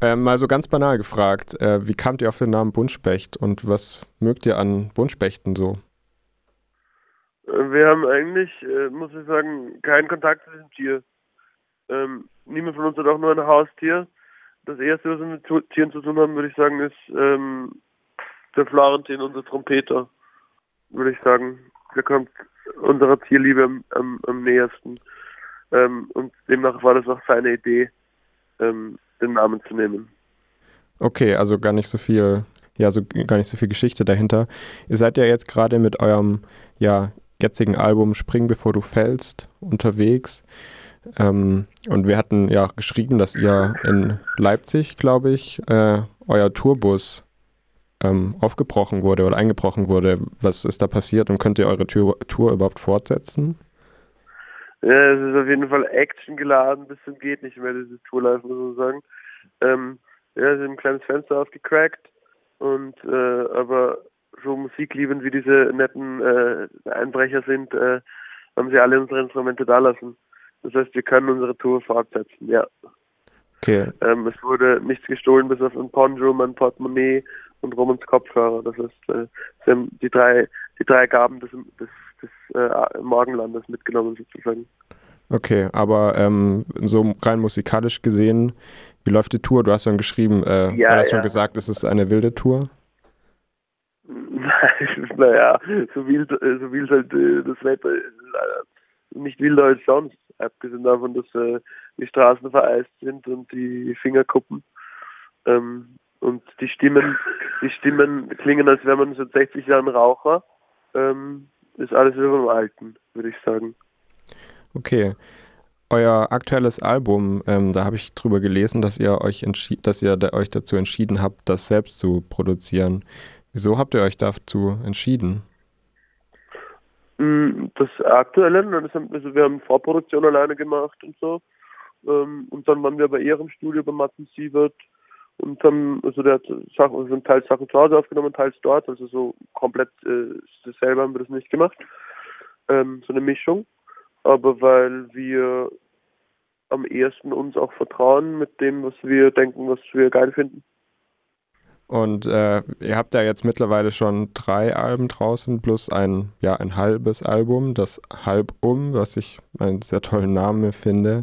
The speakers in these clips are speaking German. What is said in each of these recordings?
Äh, mal so ganz banal gefragt, äh, wie kamt ihr auf den Namen Buntspecht und was mögt ihr an Buntspechten so? Äh, wir haben eigentlich, äh, muss ich sagen, keinen Kontakt zu diesem Tier. Ähm, niemand von uns hat auch nur ein Haustier. Das erste, was wir mit Tieren zu tun haben, würde ich sagen, ist ähm, der Florentin, unser Trompeter, würde ich sagen. Der kommt unserer Tierliebe am, am, am nähersten. Ähm, und demnach war das auch seine Idee, ähm, den Namen zu nehmen. Okay, also gar nicht so viel, ja, so gar nicht so viel Geschichte dahinter. Ihr seid ja jetzt gerade mit eurem, ja, jetzigen Album Spring bevor du fällst unterwegs. Ähm, und wir hatten ja auch geschrieben, dass ihr in Leipzig, glaube ich, äh, euer Tourbus ähm, aufgebrochen wurde oder eingebrochen wurde. Was ist da passiert und könnt ihr eure Tour, Tour überhaupt fortsetzen? Ja, es ist auf jeden Fall Action geladen, bis zum geht nicht mehr, diese Tourlife, muss man sagen. Ähm, ja, es ist ein kleines Fenster aufgecrackt und äh, aber so Musiklieben wie diese netten äh, Einbrecher sind, äh, haben sie alle unsere Instrumente da lassen. Das heißt, wir können unsere Tour fortsetzen, ja. Okay. Ähm, es wurde nichts gestohlen, bis auf ein Poncho, mein Portemonnaie und Romans Kopfhörer. Das heißt, äh, sie haben die drei, die drei Gaben des, des, des äh, Morgenlandes mitgenommen sozusagen. Okay, aber ähm, so rein musikalisch gesehen, wie läuft die Tour? Du hast schon geschrieben, äh, ja, du hast ja. schon gesagt, es ist eine wilde Tour. naja, so wild, äh, so wild halt äh, das Wetter ist nicht wilder als sonst, abgesehen davon, dass äh, die Straßen vereist sind und die Fingerkuppen. Ähm, und die Stimmen, die Stimmen klingen, als wäre man seit 60 Jahren Raucher. Ähm, ist alles über dem Alten, würde ich sagen. Okay. Euer aktuelles Album, ähm, da habe ich drüber gelesen, dass ihr euch dass ihr da euch dazu entschieden habt, das selbst zu produzieren. Wieso habt ihr euch dazu entschieden? Mm, das aktuelle, also wir haben Vorproduktion alleine gemacht und so. Ähm, und dann waren wir bei ihrem Studio bei Martin Sievert und haben, also der hat Sachen, also teils Sachen zu Hause aufgenommen, teils dort, also so komplett äh, selber haben wir das nicht gemacht. Ähm, so eine Mischung. Aber weil wir am ehesten uns auch vertrauen mit dem, was wir denken, was wir geil finden. Und äh, ihr habt ja jetzt mittlerweile schon drei Alben draußen, plus ein, ja, ein halbes Album, das Halbum, was ich einen sehr tollen Namen finde.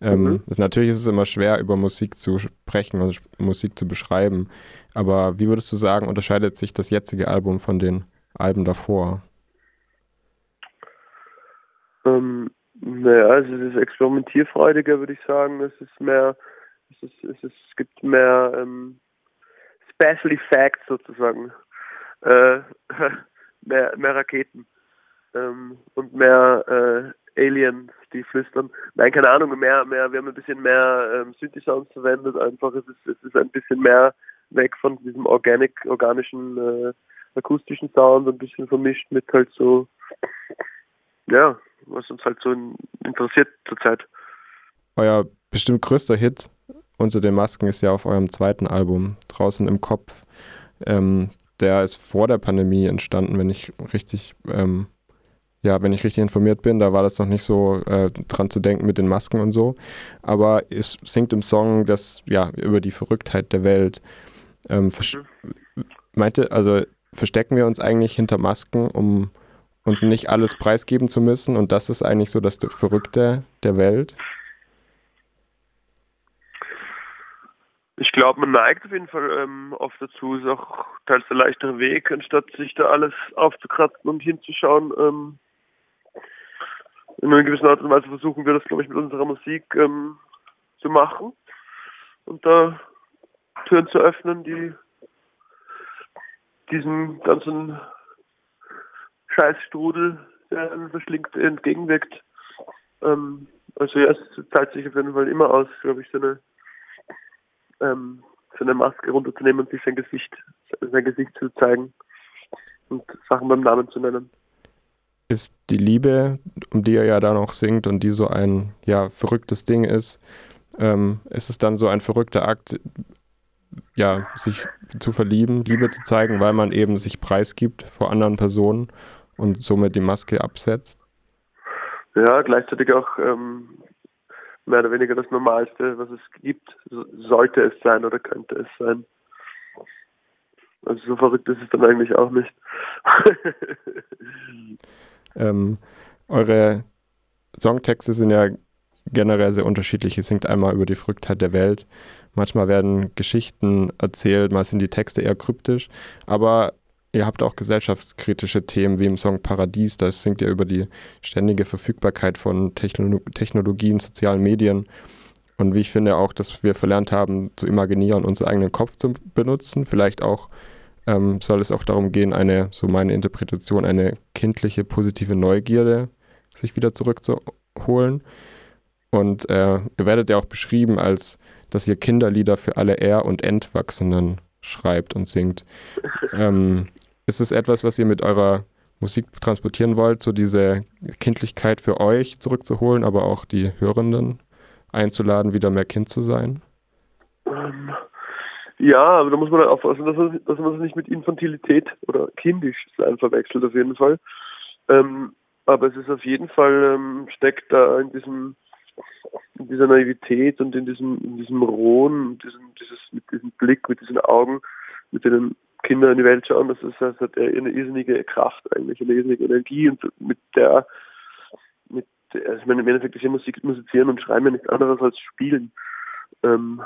Ähm, mhm. natürlich ist es immer schwer, über Musik zu sprechen und Musik zu beschreiben. Aber wie würdest du sagen, unterscheidet sich das jetzige Album von den Alben davor? Ähm, naja, also es ist experimentierfreudiger, würde ich sagen. Es ist mehr, es, ist, es, ist, es gibt mehr ähm, Special Effects sozusagen. Äh, mehr, mehr Raketen ähm, und mehr äh, Aliens, die flüstern. Nein, keine Ahnung, mehr, mehr, wir haben ein bisschen mehr ähm, Synthi-Sounds verwendet, einfach es ist, es ist ein bisschen mehr weg von diesem organic, organischen äh, akustischen Sound, ein bisschen vermischt mit halt so, ja, was uns halt so interessiert zurzeit. Euer bestimmt größter Hit unter den Masken ist ja auf eurem zweiten Album, Draußen im Kopf. Ähm, der ist vor der Pandemie entstanden, wenn ich richtig, ähm, ja, wenn ich richtig informiert bin. Da war das noch nicht so äh, dran zu denken mit den Masken und so. Aber es singt im Song das, ja, über die Verrücktheit der Welt. Ähm, meinte, also verstecken wir uns eigentlich hinter Masken, um uns nicht alles preisgeben zu müssen? Und das ist eigentlich so das Verrückte der Welt? Ich glaube, man neigt auf jeden Fall ähm, oft dazu, ist auch teils der leichtere Weg, anstatt sich da alles aufzukratzen und hinzuschauen. Ähm, in einer gewissen Art und Weise versuchen wir das, glaube ich, mit unserer Musik ähm, zu machen und da Türen zu öffnen, die diesem ganzen Scheißstrudel, der einen verschlingt, entgegenwirkt. Ähm, also ja, es zahlt sich auf jeden Fall immer aus, glaube ich, so eine ähm, seine Maske runterzunehmen und sich sein Gesicht, sein Gesicht zu zeigen und Sachen beim Namen zu nennen. Ist die Liebe, um die er ja da noch singt und die so ein ja verrücktes Ding ist, ähm, ist es dann so ein verrückter Akt, ja, sich zu verlieben, Liebe zu zeigen, weil man eben sich preisgibt vor anderen Personen und somit die Maske absetzt? Ja, gleichzeitig auch ähm, mehr oder weniger das Normalste, was es gibt, sollte es sein oder könnte es sein. Also so verrückt ist es dann eigentlich auch nicht. ähm, eure Songtexte sind ja generell sehr unterschiedlich. Ihr singt einmal über die Verrücktheit der Welt. Manchmal werden Geschichten erzählt, mal sind die Texte eher kryptisch. Aber ihr habt auch gesellschaftskritische Themen wie im Song Paradies. Da singt ihr über die ständige Verfügbarkeit von Techno Technologien, sozialen Medien. Und wie ich finde auch, dass wir verlernt haben, zu imaginieren, unseren eigenen Kopf zu benutzen. Vielleicht auch ähm, soll es auch darum gehen, eine, so meine Interpretation, eine kindliche, positive Neugierde sich wieder zurückzuholen. Und äh, ihr werdet ja auch beschrieben, als dass ihr Kinderlieder für alle Er- und Entwachsenen schreibt und singt. ähm, ist es etwas, was ihr mit eurer Musik transportieren wollt, so diese Kindlichkeit für euch zurückzuholen, aber auch die Hörenden einzuladen, wieder mehr Kind zu sein? Ähm, ja, aber da muss man halt aufpassen, dass man, dass man das nicht mit Infantilität oder kindisch sein verwechselt, auf jeden Fall. Ähm, aber es ist auf jeden Fall, ähm, steckt da in diesem in dieser Naivität und in diesem, in diesem rohen, diesem, dieses, mit diesem Blick, mit diesen Augen, mit denen Kinder in die Welt schauen, das, ist, das hat eine irrsinnige Kraft eigentlich, eine irrsinnige Energie und mit der, mit also ich meine, im Endeffekt ist ja Musik, musizieren und schreiben ja nichts anderes als spielen. Ähm,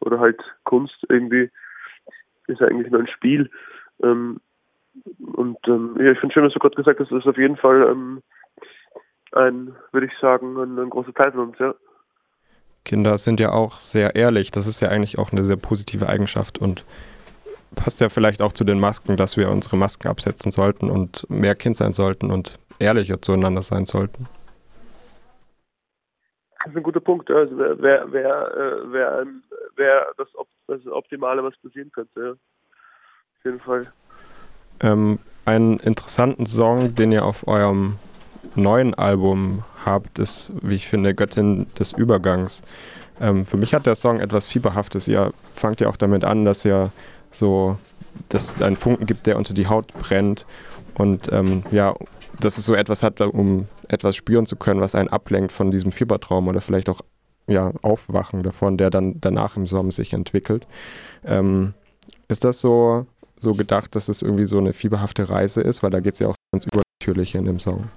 oder halt Kunst irgendwie ist eigentlich nur ein Spiel. Ähm, und ähm, ja, ich finde schön, dass du gerade gesagt hast, das ist auf jeden Fall ähm, ein, würde ich sagen, ein, ein großer Teil von uns, ja. Kinder sind ja auch sehr ehrlich. Das ist ja eigentlich auch eine sehr positive Eigenschaft und passt ja vielleicht auch zu den Masken, dass wir unsere Masken absetzen sollten und mehr Kind sein sollten und ehrlicher zueinander sein sollten. Das ist ein guter Punkt. Also wer, wer, wer, wer, wer das, das Optimale, was passieren könnte. Auf jeden Fall. Ähm, einen interessanten Song, den ihr auf eurem neuen Album habt, ist, wie ich finde, Göttin des Übergangs. Ähm, für mich hat der Song etwas Fieberhaftes. Ihr fangt ja auch damit an, dass ihr so, dass einen Funken gibt, der unter die Haut brennt und ähm, ja, dass es so etwas hat, um etwas spüren zu können, was einen ablenkt von diesem Fiebertraum oder vielleicht auch ja, Aufwachen davon, der dann danach im Sommer sich entwickelt. Ähm, ist das so, so gedacht, dass es irgendwie so eine fieberhafte Reise ist? Weil da geht es ja auch ganz übernatürlich in dem Song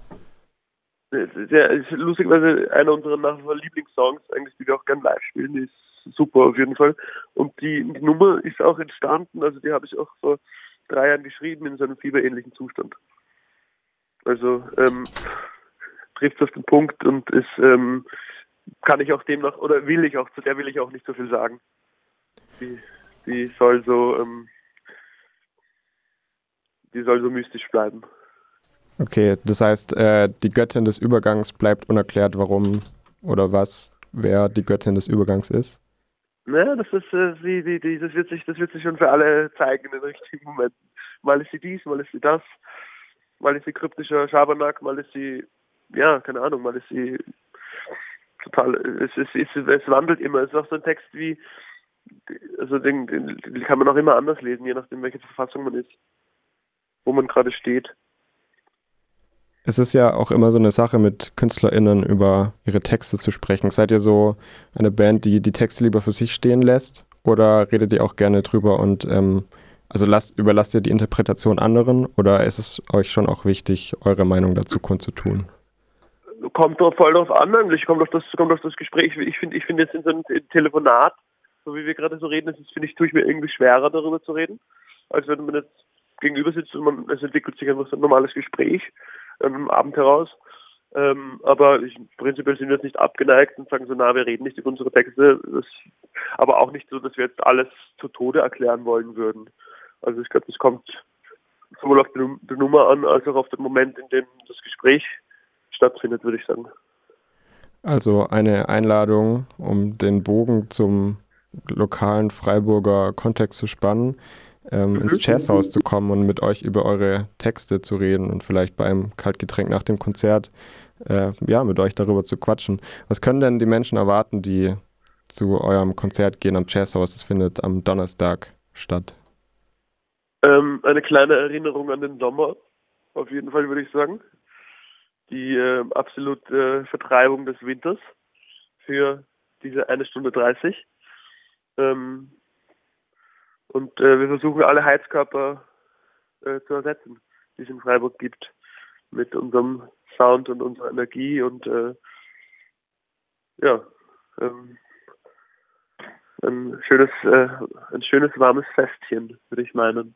sehr, ist lustigerweise einer unserer nach Lieblingssongs, eigentlich, die wir auch gerne live spielen, die ist super auf jeden Fall. Und die, die Nummer ist auch entstanden, also die habe ich auch vor drei Jahren geschrieben in so einem fieberähnlichen Zustand. Also ähm, trifft auf den Punkt und ist ähm, kann ich auch demnach oder will ich auch zu der will ich auch nicht so viel sagen. Die, die soll so ähm, die soll so mystisch bleiben. Okay, das heißt, äh, die Göttin des Übergangs bleibt unerklärt, warum oder was, wer die Göttin des Übergangs ist? Naja, das ist äh, die, die, die, das wird sich, das wird sich schon für alle zeigen in den richtigen Momenten. Mal ist sie dies, mal ist sie das, mal ist sie kryptischer Schabernack, mal ist sie, ja, keine Ahnung, mal ist sie total, es, es, es, es wandelt immer. Es ist auch so ein Text wie, also den, den, den kann man auch immer anders lesen, je nachdem, welche Verfassung man ist, wo man gerade steht. Es ist ja auch immer so eine Sache, mit KünstlerInnen über ihre Texte zu sprechen. Seid ihr so eine Band, die die Texte lieber für sich stehen lässt? Oder redet ihr auch gerne drüber und ähm, also lasst, überlasst ihr die Interpretation anderen? Oder ist es euch schon auch wichtig, eure Meinung dazu kundzutun? Kommt doch voll drauf an, eigentlich. Kommt auf das, kommt auf das Gespräch. Ich finde, ich finde jetzt in so einem Telefonat, so wie wir gerade so reden, ist, finde ich, tue ich mir irgendwie schwerer, darüber zu reden, als wenn man jetzt gegenüber sitzt und man, es entwickelt sich einfach so ein normales Gespräch ähm, Abend heraus. Ähm, aber ich, prinzipiell sind wir jetzt nicht abgeneigt und sagen so, na, wir reden nicht über unsere Texte. Das, aber auch nicht so, dass wir jetzt alles zu Tode erklären wollen würden. Also ich glaube, das kommt sowohl auf die, Nummer an, als auch auf den Moment, in dem das Gespräch stattfindet, würde ich sagen. Also eine Einladung, um den Bogen zum lokalen Freiburger Kontext zu spannen ähm, ins mhm. Jazzhaus zu kommen und mit euch über eure Texte zu reden und vielleicht beim Kaltgetränk nach dem Konzert äh, ja, mit euch darüber zu quatschen. Was können denn die Menschen erwarten, die zu eurem Konzert gehen am Jazzhaus? Das findet am Donnerstag statt. Ähm, eine kleine Erinnerung an den Sommer, auf jeden Fall würde ich sagen. Die äh, absolute äh, Vertreibung des Winters für diese eine Stunde 30. Ähm, und äh, wir versuchen alle Heizkörper äh, zu ersetzen, die es in Freiburg gibt, mit unserem Sound und unserer Energie und äh, ja, ähm, ein schönes, äh, ein schönes warmes Festchen, würde ich meinen.